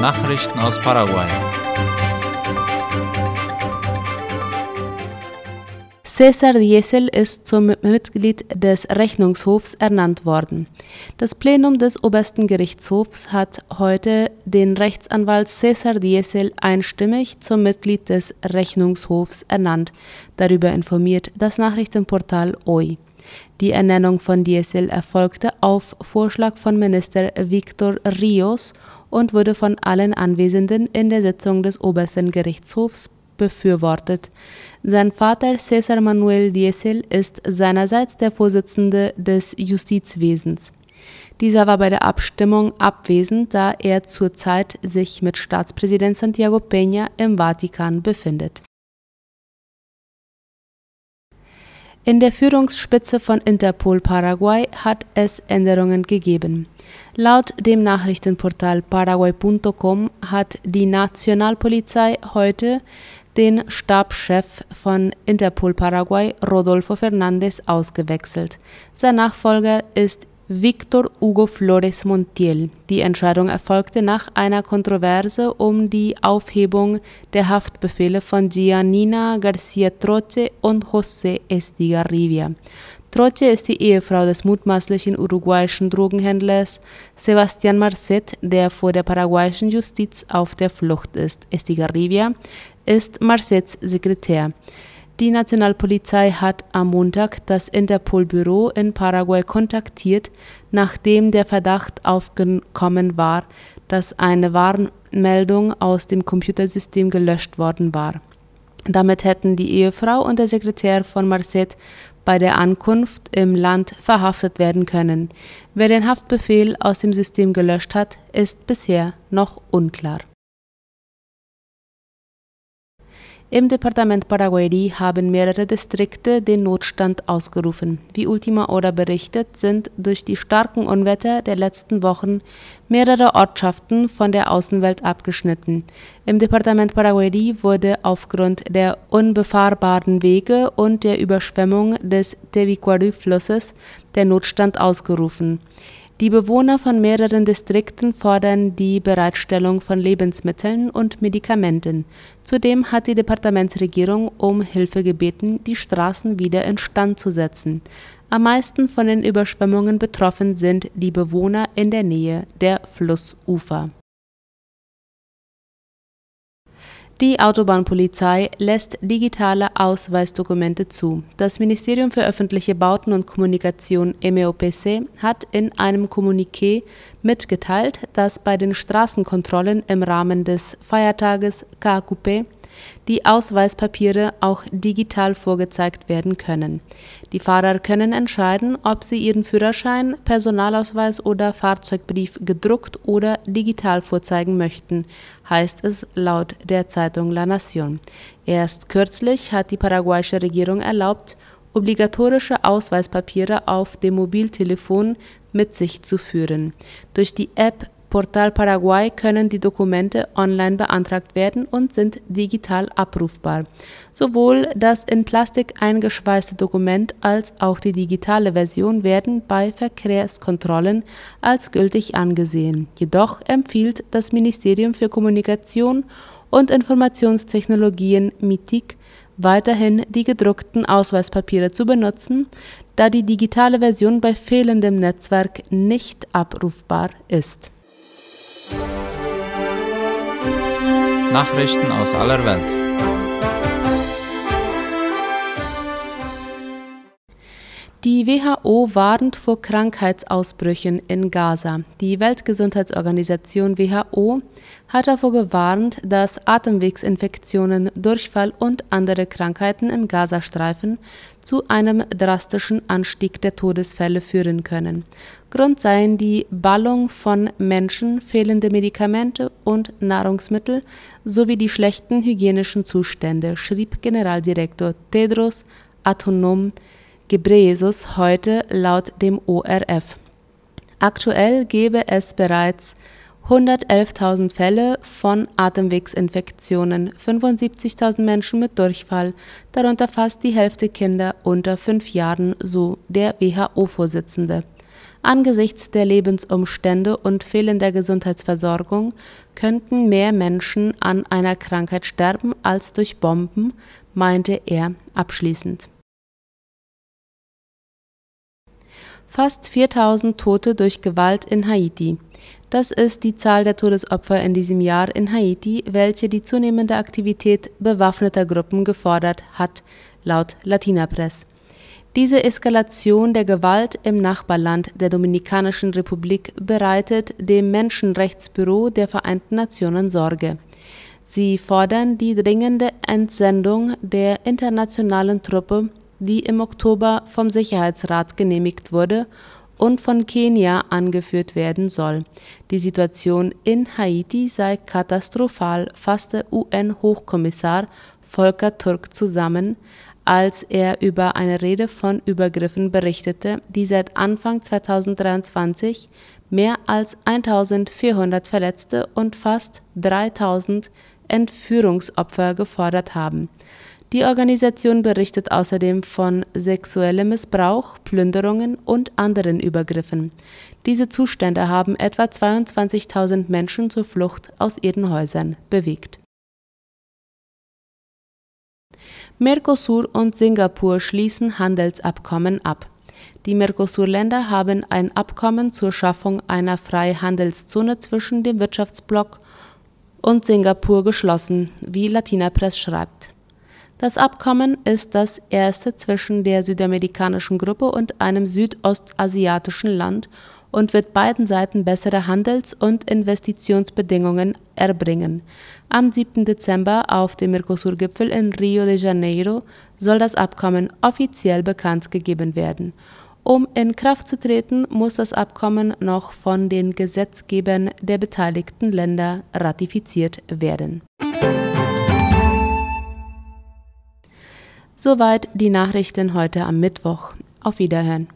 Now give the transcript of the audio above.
Nachrichten aus Paraguay. Cesar Diesel ist zum Mitglied des Rechnungshofs ernannt worden. Das Plenum des Obersten Gerichtshofs hat heute den Rechtsanwalt Cesar Diesel einstimmig zum Mitglied des Rechnungshofs ernannt. Darüber informiert das Nachrichtenportal OI. Die Ernennung von Diesel erfolgte auf Vorschlag von Minister Victor Rios und wurde von allen Anwesenden in der Sitzung des Obersten Gerichtshofs befürwortet. Sein Vater Cesar Manuel Diesel ist seinerseits der Vorsitzende des Justizwesens. Dieser war bei der Abstimmung abwesend, da er zurzeit sich mit Staatspräsident Santiago Peña im Vatikan befindet. In der Führungsspitze von Interpol Paraguay hat es Änderungen gegeben. Laut dem Nachrichtenportal paraguay.com hat die Nationalpolizei heute den Stabschef von Interpol Paraguay, Rodolfo Fernández, ausgewechselt. Sein Nachfolger ist Victor Hugo Flores Montiel. Die Entscheidung erfolgte nach einer Kontroverse um die Aufhebung der Haftbefehle von Giannina Garcia Troche und José Estigarribia. Troche ist die Ehefrau des mutmaßlichen uruguayischen Drogenhändlers Sebastián Marcet, der vor der paraguayischen Justiz auf der Flucht ist. Estigarribia ist Marcets Sekretär. Die Nationalpolizei hat am Montag das Interpol-Büro in Paraguay kontaktiert, nachdem der Verdacht aufgekommen war, dass eine Warnmeldung aus dem Computersystem gelöscht worden war. Damit hätten die Ehefrau und der Sekretär von Marcet bei der Ankunft im Land verhaftet werden können. Wer den Haftbefehl aus dem System gelöscht hat, ist bisher noch unklar. Im Departement Paraguay haben mehrere Distrikte den Notstand ausgerufen. Wie Ultima Hora berichtet, sind durch die starken Unwetter der letzten Wochen mehrere Ortschaften von der Außenwelt abgeschnitten. Im Departement Paraguay wurde aufgrund der unbefahrbaren Wege und der Überschwemmung des Tevicuari-Flusses der Notstand ausgerufen. Die Bewohner von mehreren Distrikten fordern die Bereitstellung von Lebensmitteln und Medikamenten. Zudem hat die Departementsregierung um Hilfe gebeten, die Straßen wieder instand zu setzen. Am meisten von den Überschwemmungen betroffen sind die Bewohner in der Nähe der Flussufer Die Autobahnpolizei lässt digitale Ausweisdokumente zu. Das Ministerium für öffentliche Bauten und Kommunikation MEOPC hat in einem Kommuniqué mitgeteilt, dass bei den Straßenkontrollen im Rahmen des Feiertages KQP die Ausweispapiere auch digital vorgezeigt werden können. Die Fahrer können entscheiden, ob sie ihren Führerschein, Personalausweis oder Fahrzeugbrief gedruckt oder digital vorzeigen möchten, heißt es laut der Zeitung La Nación. Erst kürzlich hat die paraguayische Regierung erlaubt, obligatorische Ausweispapiere auf dem Mobiltelefon mit sich zu führen. Durch die App Portal Paraguay können die Dokumente online beantragt werden und sind digital abrufbar. Sowohl das in Plastik eingeschweißte Dokument als auch die digitale Version werden bei Verkehrskontrollen als gültig angesehen. Jedoch empfiehlt das Ministerium für Kommunikation und Informationstechnologien MITIC weiterhin die gedruckten Ausweispapiere zu benutzen, da die digitale Version bei fehlendem Netzwerk nicht abrufbar ist. Nachrichten aus aller Welt. Die WHO warnt vor Krankheitsausbrüchen in Gaza. Die Weltgesundheitsorganisation WHO hat davor gewarnt, dass Atemwegsinfektionen, Durchfall und andere Krankheiten im Gazastreifen zu einem drastischen Anstieg der Todesfälle führen können. Grund seien die Ballung von Menschen, fehlende Medikamente und Nahrungsmittel sowie die schlechten hygienischen Zustände, schrieb Generaldirektor Tedros Adhanom heute laut dem ORF. Aktuell gebe es bereits 111.000 Fälle von Atemwegsinfektionen, 75.000 Menschen mit Durchfall, darunter fast die Hälfte Kinder unter fünf Jahren, so der WHO-Vorsitzende. Angesichts der Lebensumstände und fehlender Gesundheitsversorgung könnten mehr Menschen an einer Krankheit sterben als durch Bomben, meinte er abschließend. Fast 4000 Tote durch Gewalt in Haiti. Das ist die Zahl der Todesopfer in diesem Jahr in Haiti, welche die zunehmende Aktivität bewaffneter Gruppen gefordert hat, laut Latina Press. Diese Eskalation der Gewalt im Nachbarland der Dominikanischen Republik bereitet dem Menschenrechtsbüro der Vereinten Nationen Sorge. Sie fordern die dringende Entsendung der internationalen Truppe die im Oktober vom Sicherheitsrat genehmigt wurde und von Kenia angeführt werden soll. Die Situation in Haiti sei katastrophal, fasste UN-Hochkommissar Volker Turk zusammen, als er über eine Rede von Übergriffen berichtete, die seit Anfang 2023 mehr als 1400 Verletzte und fast 3000 Entführungsopfer gefordert haben. Die Organisation berichtet außerdem von sexuellem Missbrauch, Plünderungen und anderen Übergriffen. Diese Zustände haben etwa 22.000 Menschen zur Flucht aus ihren Häusern bewegt. Mercosur und Singapur schließen Handelsabkommen ab. Die Mercosur-Länder haben ein Abkommen zur Schaffung einer Freihandelszone zwischen dem Wirtschaftsblock und Singapur geschlossen, wie Latina Press schreibt. Das Abkommen ist das erste zwischen der südamerikanischen Gruppe und einem südostasiatischen Land und wird beiden Seiten bessere Handels- und Investitionsbedingungen erbringen. Am 7. Dezember auf dem Mercosur-Gipfel in Rio de Janeiro soll das Abkommen offiziell bekannt gegeben werden. Um in Kraft zu treten, muss das Abkommen noch von den Gesetzgebern der beteiligten Länder ratifiziert werden. Soweit die Nachrichten heute am Mittwoch. Auf Wiederhören.